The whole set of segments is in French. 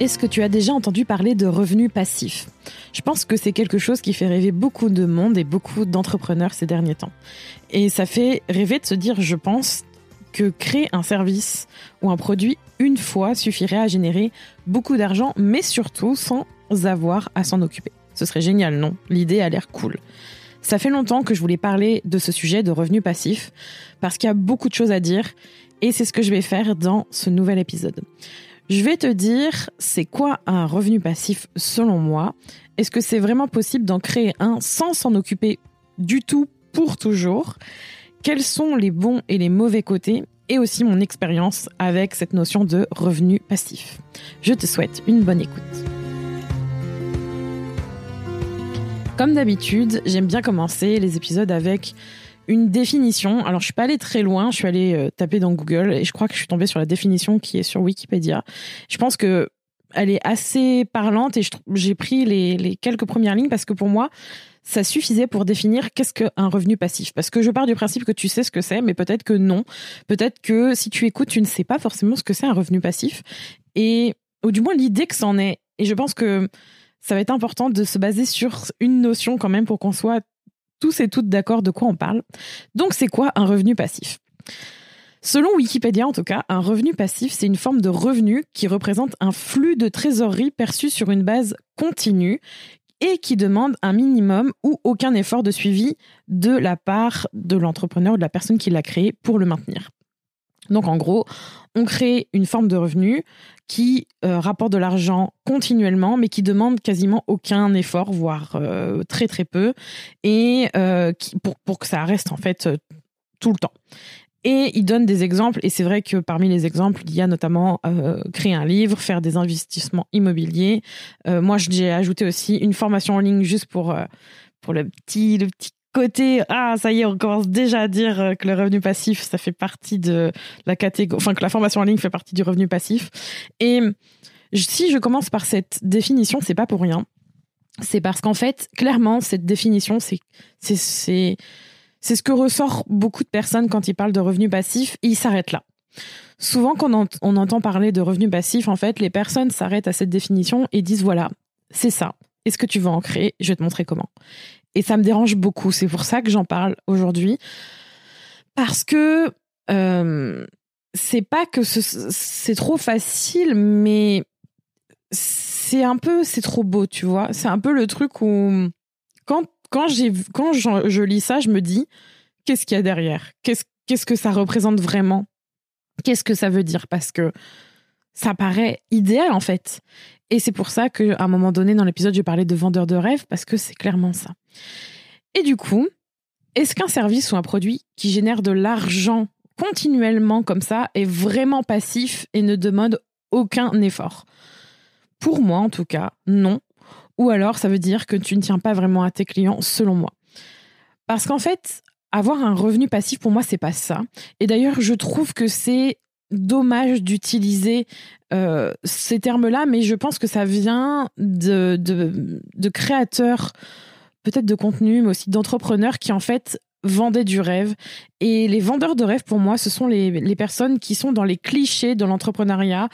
Est-ce que tu as déjà entendu parler de revenus passifs? Je pense que c'est quelque chose qui fait rêver beaucoup de monde et beaucoup d'entrepreneurs ces derniers temps. Et ça fait rêver de se dire, je pense, que créer un service ou un produit une fois suffirait à générer beaucoup d'argent, mais surtout sans avoir à s'en occuper. Ce serait génial, non? L'idée a l'air cool. Ça fait longtemps que je voulais parler de ce sujet de revenus passifs, parce qu'il y a beaucoup de choses à dire, et c'est ce que je vais faire dans ce nouvel épisode. Je vais te dire, c'est quoi un revenu passif selon moi? Est-ce que c'est vraiment possible d'en créer un sans s'en occuper du tout pour toujours? Quels sont les bons et les mauvais côtés? Et aussi mon expérience avec cette notion de revenu passif. Je te souhaite une bonne écoute. Comme d'habitude, j'aime bien commencer les épisodes avec une définition. Alors, je suis pas allée très loin. Je suis allée euh, taper dans Google et je crois que je suis tombée sur la définition qui est sur Wikipédia. Je pense que elle est assez parlante et j'ai pris les, quelques premières lignes parce que pour moi, ça suffisait pour définir qu'est-ce qu'un revenu passif. Parce que je pars du principe que tu sais ce que c'est, mais peut-être que non. Peut-être que si tu écoutes, tu ne sais pas forcément ce que c'est un revenu passif. Et, ou du moins l'idée que c'en est. Et je pense que ça va être important de se baser sur une notion quand même pour qu'on soit tous et toutes d'accord de quoi on parle. Donc c'est quoi un revenu passif? Selon Wikipédia en tout cas, un revenu passif, c'est une forme de revenu qui représente un flux de trésorerie perçu sur une base continue et qui demande un minimum ou aucun effort de suivi de la part de l'entrepreneur ou de la personne qui l'a créé pour le maintenir. Donc en gros, on crée une forme de revenu qui euh, rapporte de l'argent continuellement, mais qui demande quasiment aucun effort, voire euh, très très peu, et euh, pour, que ça reste en fait tout le temps. Et il donne des exemples, et c'est vrai que parmi les exemples, il y a notamment créer un livre, faire des investissements immobiliers. moi, j'ai ajouté aussi une formation en ligne juste pour pour le petit le petit côté ah ça y est on commence déjà à dire euh, que le revenu passif ça fait partie de la catégorie enfin que la formation en ligne fait partie du revenu passif. Et si je commence par cette définition c'est pas pour rien. C'est parce qu'en fait clairement cette définition c'est c'est c'est c'est ce que ressort beaucoup de personnes quand ils parlent de revenu passif et ils s'arrêtent là. Souvent quand on entend parler de revenu passif en fait les personnes s'arrêtent à cette définition et disent voilà c'est ça. Est-ce que tu veux en créer? Je vais te montrer comment. Et ça me dérange beaucoup. C'est pour ça que j'en parle aujourd'hui. Parce que euh, c'est pas que c'est trop facile, mais c'est un peu, c'est trop beau, tu vois. C'est un peu le truc où quand quand quand je, lis ça, je me dis qu'est-ce qu'il y a derrière? Qu'est-ce qu'est-ce que ça représente vraiment? Qu'est-ce que ça veut dire? Parce que ça paraît idéal en fait. Et c'est pour ça qu'à un moment donné dans l'épisode, je parlais de vendeur de rêve parce que c'est clairement ça. Et du coup, est-ce qu'un service ou un produit qui génère de l'argent continuellement comme ça est vraiment passif et ne demande aucun effort? Pour moi, en tout cas, non. Ou alors, ça veut dire que tu ne tiens pas vraiment à tes clients, selon moi. Parce qu'en fait, avoir un revenu passif, pour moi, c'est pas ça. Et d'ailleurs, je trouve que c'est dommage d'utiliser euh, ces termes-là, mais je pense que ça vient de, créateurs, peut-être de contenu, mais aussi d'entrepreneurs qui en fait vendaient du rêve. Et les vendeurs de rêve, pour moi, ce sont les, les personnes qui sont dans les clichés de l'entrepreneuriat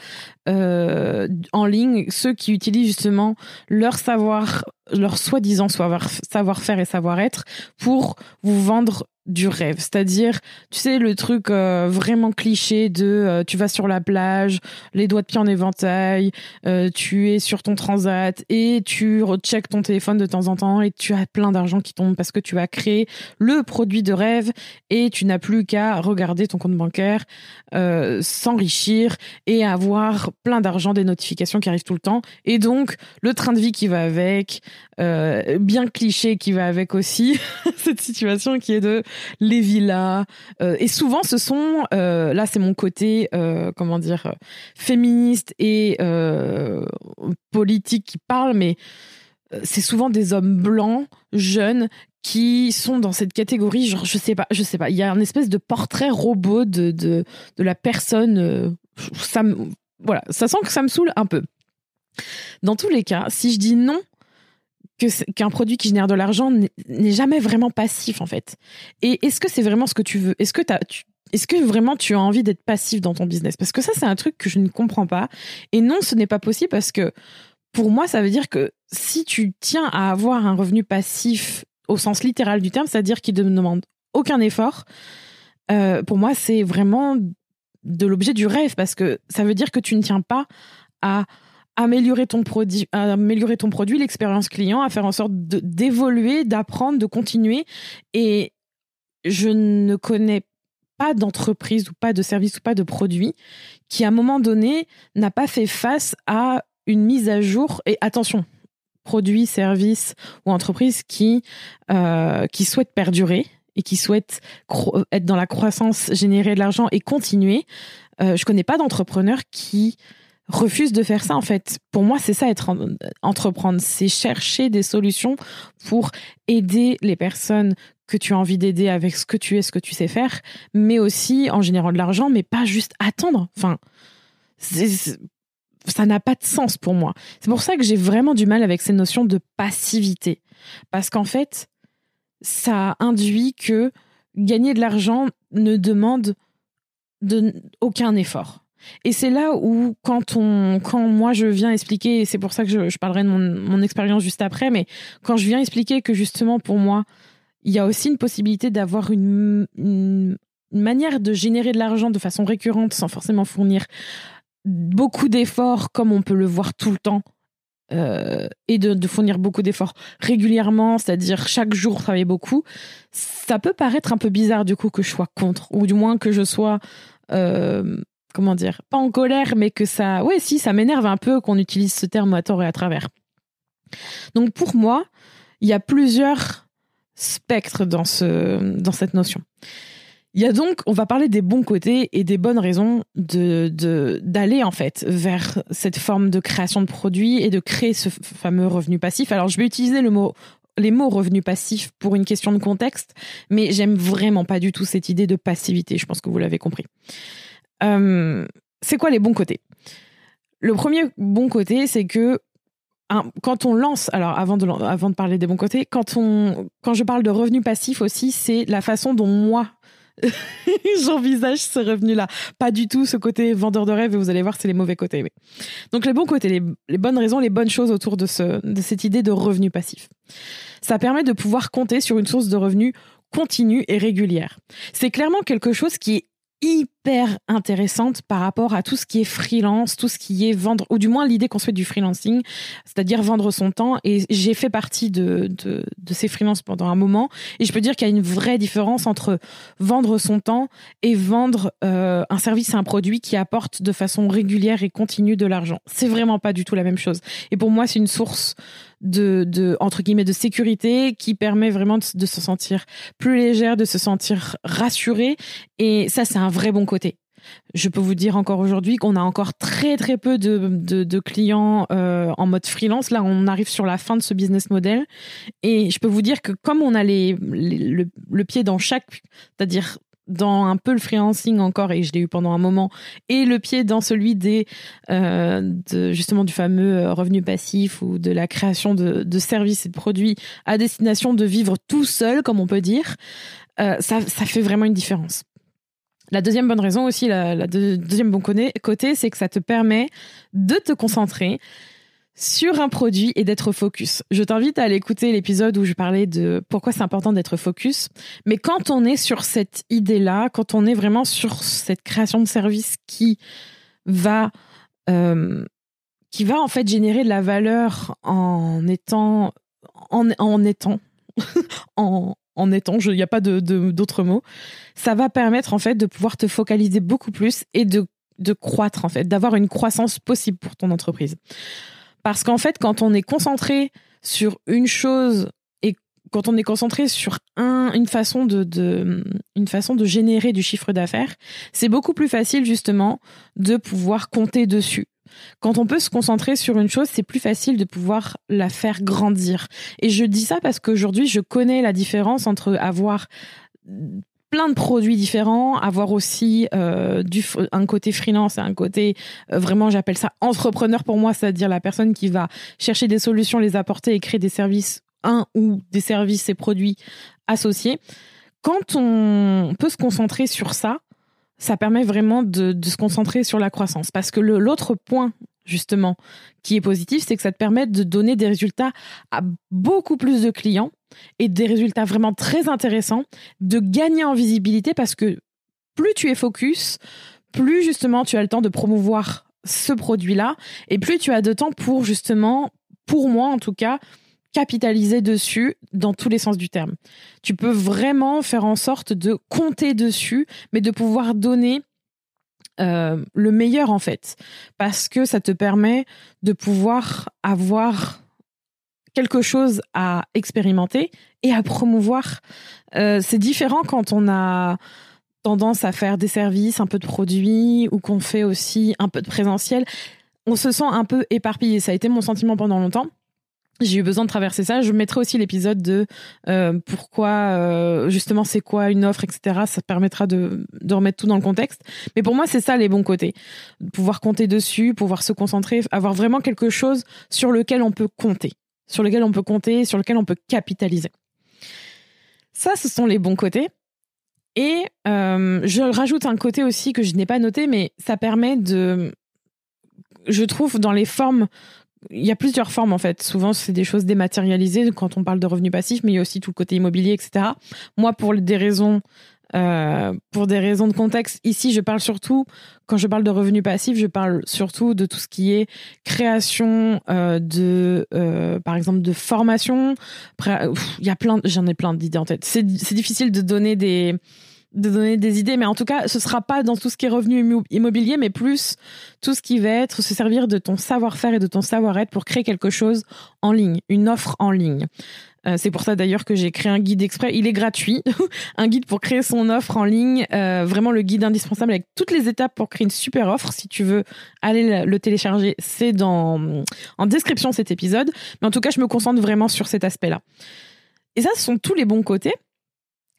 euh, en ligne, ceux qui utilisent justement leur savoir, leur soi-disant savoir-faire et savoir-être pour vous vendre du rêve. C'est-à-dire, tu sais, le truc euh, vraiment cliché de euh, tu vas sur la plage, les doigts de pied en éventail, tu es sur ton transat et tu recheck ton téléphone de temps en temps et tu as plein d'argent qui tombe parce que tu as créé le produit de rêve et tu n'as plus qu'à regarder ton compte bancaire, euh, s'enrichir et avoir plein d'argent, des notifications qui arrivent tout le temps. Et donc, le train de vie qui va avec, euh, bien cliché qui va avec aussi, cette situation qui est de les villas. Euh, et souvent, ce sont, là c'est mon côté, comment dire, féministe et politique qui parle, mais c'est souvent des hommes blancs, jeunes, qui sont dans cette catégorie, genre, je sais pas, je sais pas, il y a un espèce de portrait robot de, de, de la personne, euh, ça me, voilà, ça sent que ça me saoule un peu. Dans tous les cas, si je dis non, qu'un produit qui génère de l'argent n'est jamais vraiment passif, en fait. Et est-ce que c'est vraiment ce que tu veux? Est-ce que tu, est-ce que vraiment tu as envie d'être passif dans ton business? Parce que ça, c'est un truc que je ne comprends pas. Et non, ce n'est pas possible parce que pour moi, ça veut dire que si tu tiens à avoir un revenu passif au sens littéral du terme, c'est-à-dire qu'il ne demande aucun effort, euh, pour moi, c'est vraiment de l'objet du rêve parce que ça veut dire que tu ne tiens pas à améliorer ton produit, améliorer ton produit, l'expérience client, à faire en sorte d'évoluer, d'apprendre, de continuer. Et je ne connais pas d'entreprise ou pas de service ou pas de produit qui, à un moment donné, n'a pas fait face à une mise à jour. Et attention, produit, service ou entreprise qui, euh, qui souhaite perdurer et qui souhaite cro- être dans la croissance, générer de l'argent et continuer. Euh, je connais pas d'entrepreneur qui refuse de faire ça en fait. Pour moi, c'est ça être en- entreprendre, c'est chercher des solutions pour aider les personnes que tu as envie d'aider avec ce que tu es, ce que tu sais faire, mais aussi en générant de l'argent, mais pas juste attendre. Enfin, ça n'a pas de sens pour moi. C'est pour ça que j'ai vraiment du mal avec cette notion de passivité. Parce qu'en fait, ça induit que gagner de l'argent ne demande de, aucun effort. Et c'est là où, quand, on, quand moi je viens expliquer, et c'est pour ça que je, parlerai de mon, expérience juste après, mais quand je viens expliquer que justement pour moi, il y a aussi une possibilité d'avoir une, une manière de générer de l'argent de façon récurrente sans forcément fournir beaucoup d'efforts comme on peut le voir tout le temps euh, et de, fournir beaucoup d'efforts régulièrement, c'est-à-dire chaque jour travailler beaucoup, ça peut paraître un peu bizarre du coup que je sois contre, ou du moins que je sois, euh, comment dire, pas en colère, mais que ça, ouais, si, ça m'énerve un peu qu'on utilise ce terme à tort et à travers. Donc pour moi, il y a plusieurs spectres dans, ce, dans cette notion. Il y a donc, on va parler des bons côtés et des bonnes raisons de de- d'aller en fait vers cette forme de création de produits et de créer ce fameux revenu passif. Alors je vais utiliser le mot les mots revenu passif pour une question de contexte, mais j'aime vraiment pas du tout cette idée de passivité. Je pense que vous l'avez compris. Euh, c'est quoi les bons côtés? Le premier bon côté, c'est que quand on lance, alors avant de, lan- avant de parler des bons côtés, quand, on, quand je parle de revenu passif aussi, c'est la façon dont moi, j'envisage ce revenu-là. Pas du tout ce côté vendeur de rêve, et vous allez voir, c'est les mauvais côtés. Donc les bons côtés, les, les bonnes raisons, les bonnes choses autour de, ce, de cette idée de revenu passif. Ça permet de pouvoir compter sur une source de revenus continue et régulière. C'est clairement quelque chose qui est hyper intéressante par rapport à tout ce qui est freelance, tout ce qui est vendre, ou du moins l'idée qu'on se fait du freelancing, c'est-à-dire vendre son temps. Et j'ai fait partie de, de, de ces freelances pendant un moment. Et je peux dire qu'il y a une vraie différence entre vendre son temps et vendre euh, un service, un produit qui apporte de façon régulière et continue de l'argent. C'est vraiment pas du tout la même chose. Et pour moi, c'est une source de, de entre guillemets de sécurité qui permet vraiment de, se sentir plus légère, de se sentir rassurée. Et ça, c'est un vrai bon côté. Je peux vous dire encore aujourd'hui qu'on a encore très très peu de, de, de clients euh, en mode freelance. Là, on arrive sur la fin de ce business model. Et je peux vous dire que comme on a les, les- le, le pied dans chaque, c'est-à-dire dans un peu le freelancing encore, et je l'ai eu pendant un moment, et le pied dans celui des, euh, justement du fameux euh, revenu passif ou de la création de, de services et de produits à destination de vivre tout seul, comme on peut dire, euh, ça, ça fait vraiment une différence. La deuxième bonne raison aussi, la, la deux- deuxième bon côté, c'est que ça te permet de te concentrer sur un produit et d'être focus. Je t'invite à aller écouter l'épisode où je parlais de pourquoi c'est important d'être focus. Mais quand on est sur cette idée-là, quand on est vraiment sur cette création de service qui va, euh, qui va en fait générer de la valeur en étant, en, en étant, en, en étant, il n'y a pas de d'autres mots. Ça va permettre en fait de pouvoir te focaliser beaucoup plus et de de croître en fait, d'avoir une croissance possible pour ton entreprise. Parce qu'en fait, quand on est concentré sur une chose et quand on est concentré sur un, une façon de, de une façon de générer du chiffre d'affaires, c'est beaucoup plus facile justement de pouvoir compter dessus. Quand on peut se concentrer sur une chose, c'est plus facile de pouvoir la faire grandir. Et je dis ça parce qu'aujourd'hui, je connais la différence entre avoir plein de produits différents, avoir aussi euh, un côté freelance et un côté euh, vraiment, j'appelle ça entrepreneur pour moi, c'est-à-dire la personne qui va chercher des solutions, les apporter et créer des services, un ou des services et produits associés. Quand on peut se concentrer sur ça, ça permet vraiment de, se concentrer sur la croissance. Parce que l'autre point, justement, qui est positif, c'est que ça te permet de donner des résultats à beaucoup plus de clients et des résultats vraiment très intéressants, de gagner en visibilité parce que plus tu es focus, plus justement tu as le temps de promouvoir ce produit-là et plus tu as de temps pour justement, pour moi en tout cas, capitaliser dessus dans tous les sens du terme. Tu peux vraiment faire en sorte de compter dessus, mais de pouvoir donner euh, le meilleur en fait, parce que ça te permet de pouvoir avoir quelque chose à expérimenter et à promouvoir. Euh, c'est différent quand on a tendance à faire des services, un peu de produits, ou qu'on fait aussi un peu de présentiel. On se sent un peu éparpillé. Ça a été mon sentiment pendant longtemps j'ai eu besoin de traverser ça. Je mettrai aussi l'épisode de euh, pourquoi, euh, justement, c'est quoi une offre, etc. Ça permettra de, remettre tout dans le contexte. Mais pour moi, c'est ça les bons côtés. Pouvoir compter dessus, pouvoir se concentrer, avoir vraiment quelque chose sur lequel on peut compter, sur lequel on peut compter, sur lequel on peut capitaliser. Ça, ce sont les bons côtés. Et euh, je rajoute un côté aussi que je n'ai pas noté, mais ça permet de, je trouve, dans les formes il y a plusieurs formes en fait. Souvent, c'est des choses dématérialisées quand on parle de revenus passifs, mais il y a aussi tout le côté immobilier, etc. Moi, pour des raisons, euh, pour des raisons de contexte, ici, je parle surtout quand je parle de revenus passifs, je parle surtout de tout ce qui est création euh, de, euh, par exemple, de formation. Il y a plein, j'en ai plein d'idées en tête. C'est difficile de donner des de donner des idées, mais en tout cas, ce sera pas dans tout ce qui est revenu immobilier, mais plus tout ce qui va être se servir de ton savoir-faire et de ton savoir-être pour créer quelque chose en ligne, une offre en ligne. Euh, c'est pour ça d'ailleurs que j'ai créé un guide exprès. Il est gratuit, un guide pour créer son offre en ligne, euh, vraiment le guide indispensable avec toutes les étapes pour créer une super offre. Si tu veux aller le télécharger, c'est dans en description cet épisode. Mais en tout cas, je me concentre vraiment sur cet aspect-là. Et ça, ce sont tous les bons côtés.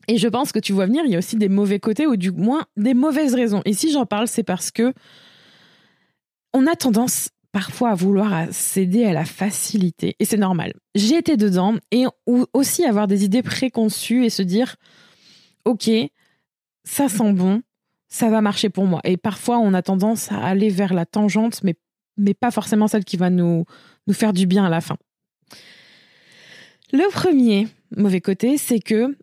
Et je pense que tu vois venir, il y a aussi des mauvais côtés ou du moins des mauvaises raisons. Et si j'en parle, c'est parce que on a tendance parfois à vouloir céder à la facilité. Et c'est normal. J'ai été dedans et aussi avoir des idées préconçues et se dire, OK, ça sent bon, ça va marcher pour moi. Et parfois, on a tendance à aller vers la tangente, mais, mais pas forcément celle qui va nous, nous faire du bien à la fin. Le premier mauvais côté, c'est que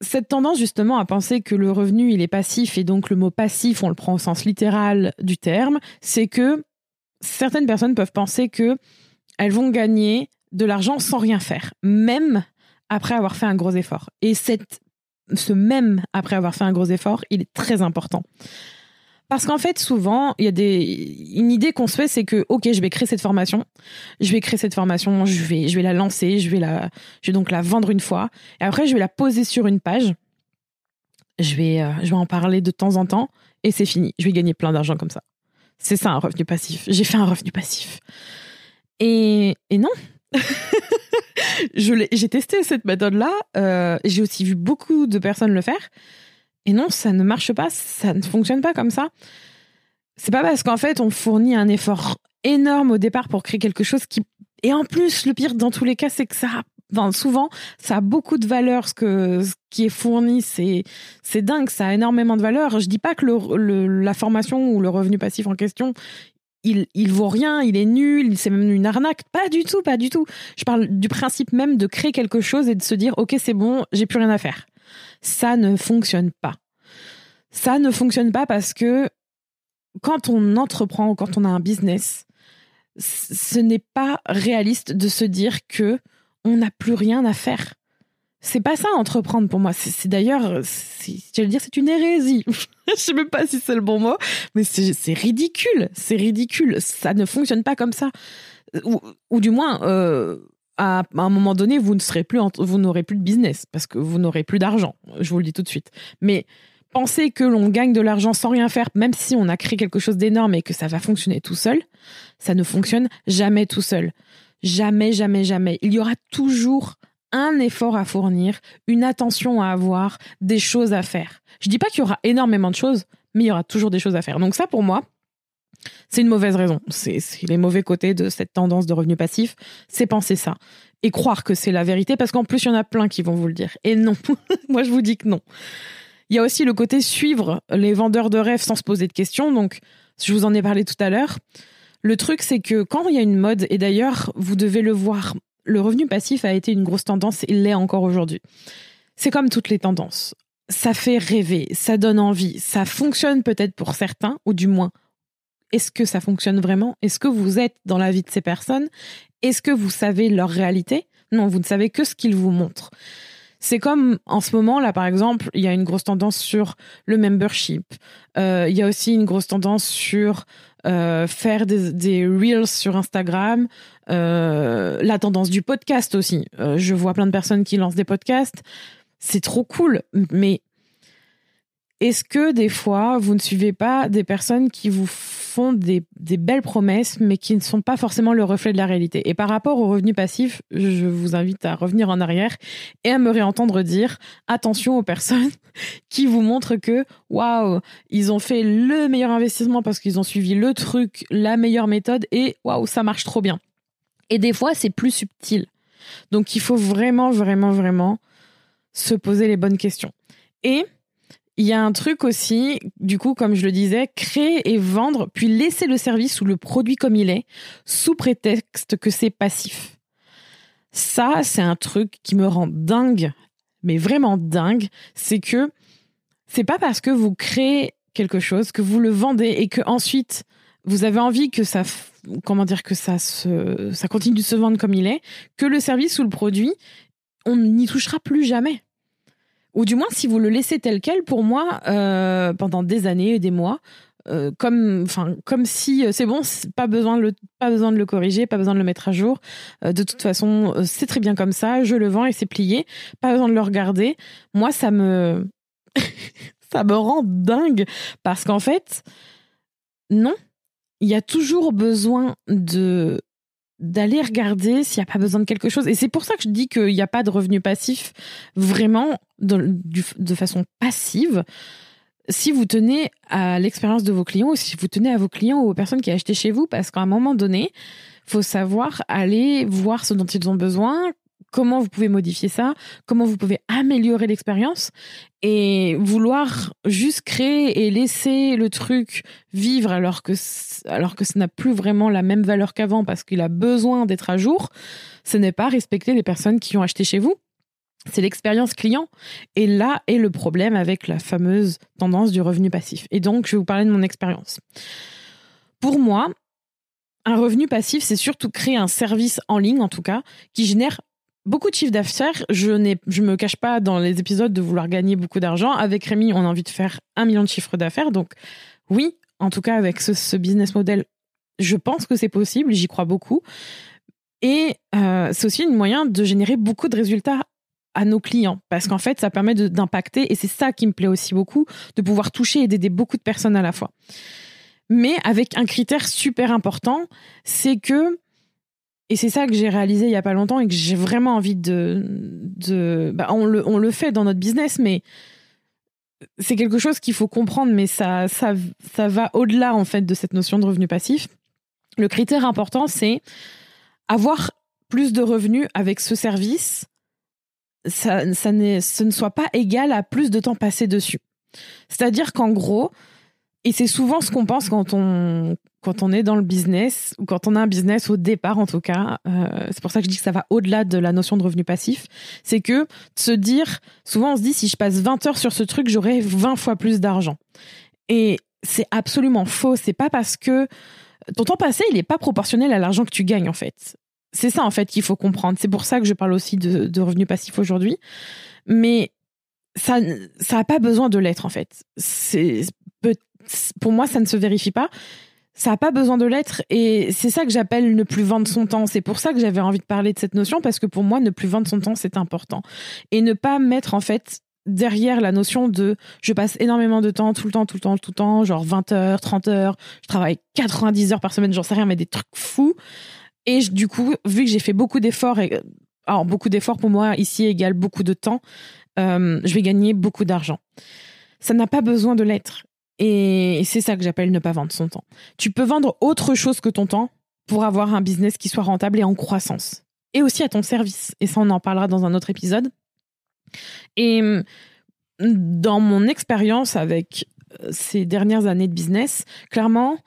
cette tendance justement à penser que le revenu il est passif et donc le mot passif on le prend au sens littéral du terme, c'est que certaines personnes peuvent penser que elles vont gagner de l'argent sans rien faire, même après avoir fait un gros effort. Et cette, ce même après avoir fait un gros effort, il est très important. Parce qu'en fait, souvent, il y a des, une idée qu'on se fait, c'est que, OK, je vais créer cette formation. Je vais créer cette formation, je vais, je vais la lancer, je vais la, je vais donc la vendre une fois. Et après, je vais la poser sur une page. Je vais, euh, je vais en parler de temps en temps. Et c'est fini. Je vais gagner plein d'argent comme ça. C'est ça, un revenu passif. J'ai fait un revenu passif. Et, et non. j'ai testé cette méthode-là. Euh, j'ai aussi vu beaucoup de personnes le faire. Et non, ça ne marche pas, ça ne fonctionne pas comme ça. C'est pas parce qu'en fait, on fournit un effort énorme au départ pour créer quelque chose qui. Et en plus, le pire dans tous les cas, c'est que ça. Souvent, ça a beaucoup de valeur. Ce, que, ce qui est fourni, c'est, c'est dingue, ça a énormément de valeur. Je dis pas que le, la formation ou le revenu passif en question, il, il vaut rien, il est nul, c'est même une arnaque. Pas du tout, pas du tout. Je parle du principe même de créer quelque chose et de se dire, OK, c'est bon, j'ai plus rien à faire ça ne fonctionne pas. Ça ne fonctionne pas parce que quand on entreprend ou quand on a un business, ce n'est pas réaliste de se dire que on n'a plus rien à faire. c'est pas ça entreprendre pour moi. C'est d'ailleurs, j'allais dire, c'est une hérésie. Je sais même pas si c'est le bon mot, mais c'est ridicule. C'est ridicule. Ça ne fonctionne pas comme ça. Ou, du moins, euh, à, un moment donné, vous ne serez plus, vous n'aurez plus de business parce que vous n'aurez plus d'argent. Je vous le dis tout de suite. Mais penser que l'on gagne de l'argent sans rien faire, même si on a créé quelque chose d'énorme et que ça va fonctionner tout seul, ça ne fonctionne jamais tout seul. Jamais, jamais, jamais. Il y aura toujours un effort à fournir, une attention à avoir, des choses à faire. Je dis pas qu'il y aura énormément de choses, mais il y aura toujours des choses à faire. Donc ça, pour moi, c'est une mauvaise raison. C'est les mauvais côtés de cette tendance de revenu passif, c'est penser ça et croire que c'est la vérité, parce qu'en plus, il y en a plein qui vont vous le dire. Et non, moi je vous dis que non. Il y a aussi le côté suivre les vendeurs de rêves sans se poser de questions. Donc, je vous en ai parlé tout à l'heure. Le truc, c'est que quand il y a une mode, et d'ailleurs, vous devez le voir le revenu passif a été une grosse tendance, il l'est encore aujourd'hui. C'est comme toutes les tendances. Ça fait rêver, ça donne envie, ça fonctionne peut-être pour certains, ou du moins, est-ce que ça fonctionne vraiment? Est-ce que vous êtes dans la vie de ces personnes? Est-ce que vous savez leur réalité? Non, vous ne savez que ce qu'ils vous montrent. C'est comme en ce moment, là par exemple, il y a une grosse tendance sur le membership. Euh, il y a aussi une grosse tendance sur euh, faire des, reels sur Instagram, euh, la tendance du podcast aussi. je vois plein de personnes qui lancent des podcasts. C'est trop cool, mais est-ce que des fois, vous ne suivez pas des personnes qui vous font des, belles promesses, mais qui ne sont pas forcément le reflet de la réalité? Et par rapport au revenu passif, je vous invite à revenir en arrière et à me réentendre dire attention aux personnes qui vous montrent que, waouh, ils ont fait le meilleur investissement parce qu'ils ont suivi le truc, la meilleure méthode, et waouh, ça marche trop bien. Et des fois, c'est plus subtil. Donc, il faut vraiment, vraiment, vraiment se poser les bonnes questions. Et il y a un truc aussi, du coup, comme je le disais, créer et vendre, puis laisser le service ou le produit comme il est, sous prétexte que c'est passif. Ça, c'est un truc qui me rend dingue, mais vraiment dingue. C'est que c'est pas parce que vous créez quelque chose, que vous le vendez et que ensuite vous avez envie que ça, comment dire, que ça se, ça continue de se vendre comme il est, que le service ou le produit, on n'y touchera plus jamais ou du moins si vous le laissez tel quel, pour moi, euh, pendant des années et des mois, euh, comme, enfin, comme si euh, c'est bon, pas besoin de le, pas besoin de le corriger, pas besoin de le mettre à jour. de toute façon, c'est très bien comme ça. Je le vends et c'est plié. Pas besoin de le regarder. Moi, ça me, ça me rend dingue parce qu'en fait, non, il y a toujours besoin de d'aller regarder s'il n'y a pas besoin de quelque chose. Et c'est pour ça que je dis qu'il n'y a pas de revenu passif vraiment de, de façon passive. Si vous tenez à l'expérience de vos clients ou si vous tenez à vos clients ou aux personnes qui achètent chez vous, parce qu'à un moment donné, faut savoir aller voir ce dont ils ont besoin, comment vous pouvez modifier ça, comment vous pouvez améliorer l'expérience et vouloir juste créer et laisser le truc vivre alors que alors que ça n'a plus vraiment la même valeur qu'avant parce qu'il a besoin d'être à jour, ce n'est pas respecter les personnes qui ont acheté chez vous. C'est l'expérience client. Et là est le problème avec la fameuse tendance du revenu passif. Et donc, je vais vous parler de mon expérience. Pour moi, un revenu passif, c'est surtout créer un service en ligne, en tout cas, qui génère beaucoup de chiffres d'affaires. Je n'ai, je me cache pas dans les épisodes de vouloir gagner beaucoup d'argent. Avec Rémi, on a envie de faire un million de chiffres d'affaires. Donc, oui, en tout cas, avec ce, business model, je pense que c'est possible. J'y crois beaucoup. Et euh, c'est aussi un moyen de générer beaucoup de résultats à nos clients parce qu'en fait, ça permet d'impacter et c'est ça qui me plaît aussi beaucoup, de pouvoir toucher et d'aider beaucoup de personnes à la fois. Mais avec un critère super important, c'est que et c'est ça que j'ai réalisé il y a pas longtemps et que j'ai vraiment envie de. de bah on, le, on le fait dans notre business, mais c'est quelque chose qu'il faut comprendre, mais ça, ça, ça va au-delà en fait de cette notion de revenu passif. Le critère important, c'est avoir plus de revenus avec ce service. Ça, ça ce ne soit pas égal à plus de temps passé dessus. C'est-à-dire qu'en gros, et c'est souvent ce qu'on pense quand on, quand on est dans le business, ou quand on a un business au départ en tout cas, euh, c'est pour ça que je dis que ça va au-delà de la notion de revenu passif, c'est que de se dire, souvent on se dit si je passe 20 heures sur ce truc, j'aurai 20 fois plus d'argent. Et c'est absolument faux, c'est pas parce que ton temps passé, il n'est pas proportionnel à l'argent que tu gagnes en fait. c'est ça en fait qu'il faut comprendre. C'est pour ça que je parle aussi de, revenus passifs aujourd'hui. Mais ça, ça a pas besoin de l'être en fait. C'est pour moi, ça ne se vérifie pas. Ça n'a pas besoin de l'être et c'est ça que j'appelle ne plus vendre son temps. C'est pour ça que j'avais envie de parler de cette notion parce que pour moi, ne plus vendre son temps, c'est important. Et ne pas mettre en fait derrière la notion de je passe énormément de temps, tout le temps, tout le temps, tout le temps, genre 20 heures, 30 heures, je travaille 90 heures par semaine, j'en sais rien, mais des trucs fous. Et du coup, vu que j'ai fait beaucoup d'efforts, alors beaucoup d'efforts pour moi ici égale beaucoup de temps, euh, je vais gagner beaucoup d'argent. Ça n'a pas besoin de l'être. Et c'est ça que j'appelle ne pas vendre son temps. Tu peux vendre autre chose que ton temps pour avoir un business qui soit rentable et en croissance. Et aussi à ton service. Et ça, on en parlera dans un autre épisode. Et dans mon expérience avec euh, ces dernières années de business, clairement,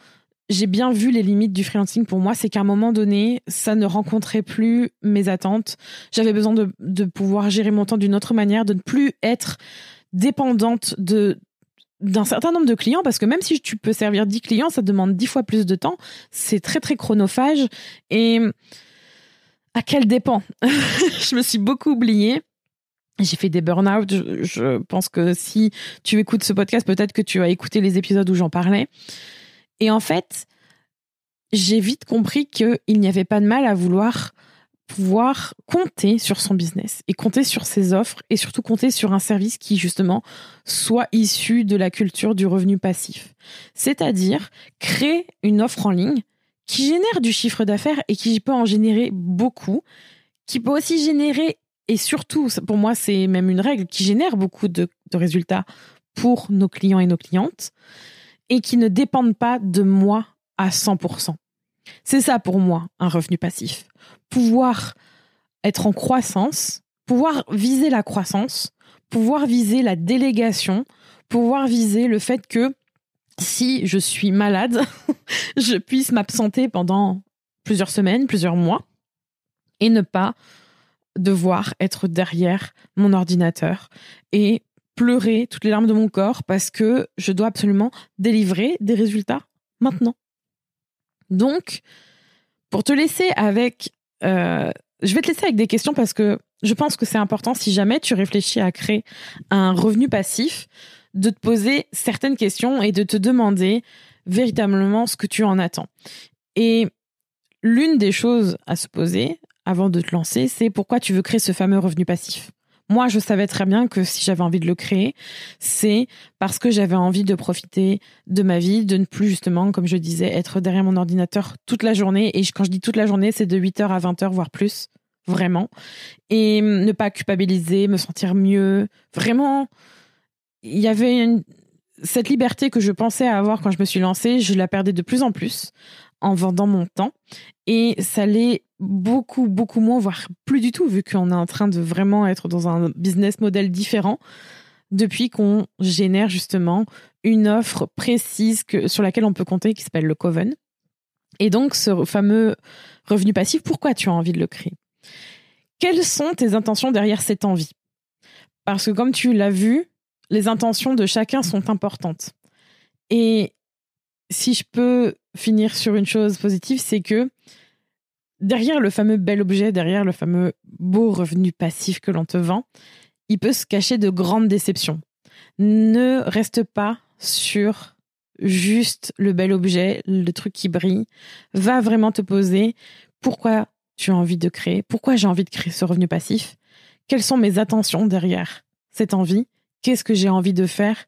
j'ai bien vu les limites du freelancing pour moi. C'est qu'à un moment donné, ça ne rencontrait plus mes attentes. J'avais besoin de, de pouvoir gérer mon temps d'une autre manière, de ne plus être dépendante de d'un certain nombre de clients parce que même si tu peux servir 10 clients, ça demande 10 fois plus de temps. C'est très très chronophage et à quel dépend? Je me suis beaucoup oubliée. J'ai fait des burn-out. Je, pense que si tu écoutes ce podcast, peut-être que tu as écouté les épisodes où j'en parlais. Et en fait, j'ai vite compris qu'il n'y avait pas de mal à vouloir pouvoir compter sur son business et compter sur ses offres et surtout compter sur un service qui justement soit issu de la culture du revenu passif. C'est-à-dire créer une offre en ligne qui génère du chiffre d'affaires et qui peut en générer beaucoup, qui peut aussi générer et surtout, pour moi, c'est même une règle qui génère beaucoup de, résultats pour nos clients et nos clientes et qui ne dépendent pas de moi à 100%. C'est ça pour moi, un revenu passif. Pouvoir être en croissance, pouvoir viser la croissance, pouvoir viser la délégation, pouvoir viser le fait que si je suis malade, je puisse m'absenter pendant plusieurs semaines, plusieurs mois, et ne pas devoir être derrière mon ordinateur et pleurer toutes les larmes de mon corps parce que je dois absolument délivrer des résultats maintenant. Donc, pour te laisser avec... Euh, je vais te laisser avec des questions parce que je pense que c'est important si jamais tu réfléchis à créer un revenu passif, de te poser certaines questions et de te demander véritablement ce que tu en attends. Et l'une des choses à se poser avant de te lancer, c'est pourquoi tu veux créer ce fameux revenu passif? Moi, je savais très bien que si j'avais envie de le créer, c'est parce que j'avais envie de profiter de ma vie, de ne plus justement, comme je disais, être derrière mon ordinateur toute la journée. Et quand je dis toute la journée, c'est de 8h à 20h, voire plus, vraiment. Et ne pas culpabiliser, me sentir mieux. Vraiment, il y avait cette liberté que je pensais avoir quand je me suis lancée, je la perdais de plus en plus en vendant mon temps. Et ça l'est beaucoup, beaucoup moins, voire plus du tout, vu qu'on est en train de vraiment être dans un business model différent depuis qu'on génère justement une offre précise que, sur laquelle on peut compter qui s'appelle le Coven. Et donc, ce fameux revenu passif, pourquoi tu as envie de le créer? Quelles sont tes intentions derrière cette envie? Parce que comme tu l'as vu, les intentions de chacun sont importantes. Et si je peux finir sur une chose positive, c'est que derrière le fameux bel objet, derrière le fameux beau revenu passif que l'on te vend, il peut se cacher de grandes déceptions. Ne reste pas sur juste le bel objet, le truc qui brille. Va vraiment te poser pourquoi tu as envie de créer, pourquoi j'ai envie de créer ce revenu passif, quelles sont mes attentions derrière cette envie, qu'est-ce que j'ai envie de faire?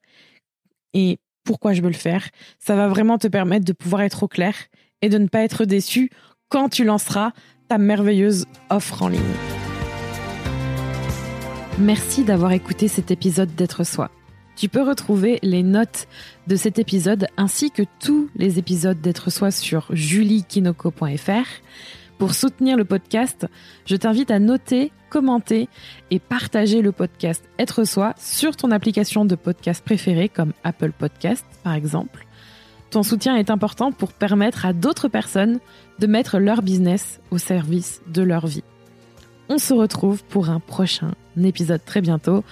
Et pourquoi je veux le faire? Ça va vraiment te permettre de pouvoir être au clair et de ne pas être déçu quand tu lanceras ta merveilleuse offre en ligne. Merci d'avoir écouté cet épisode d'être soi. Tu peux retrouver les notes de cet épisode ainsi que tous les épisodes d'être soi sur juliekinoko.fr. Pour soutenir le podcast, je t'invite à noter, commenter et partager le podcast Être soi sur ton application de podcast préférée comme Apple Podcast par exemple. Ton soutien est important pour permettre à d'autres personnes de mettre leur business au service de leur vie. On se retrouve pour un prochain épisode très bientôt.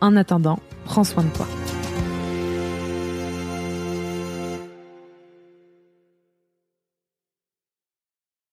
En attendant, prends soin de toi.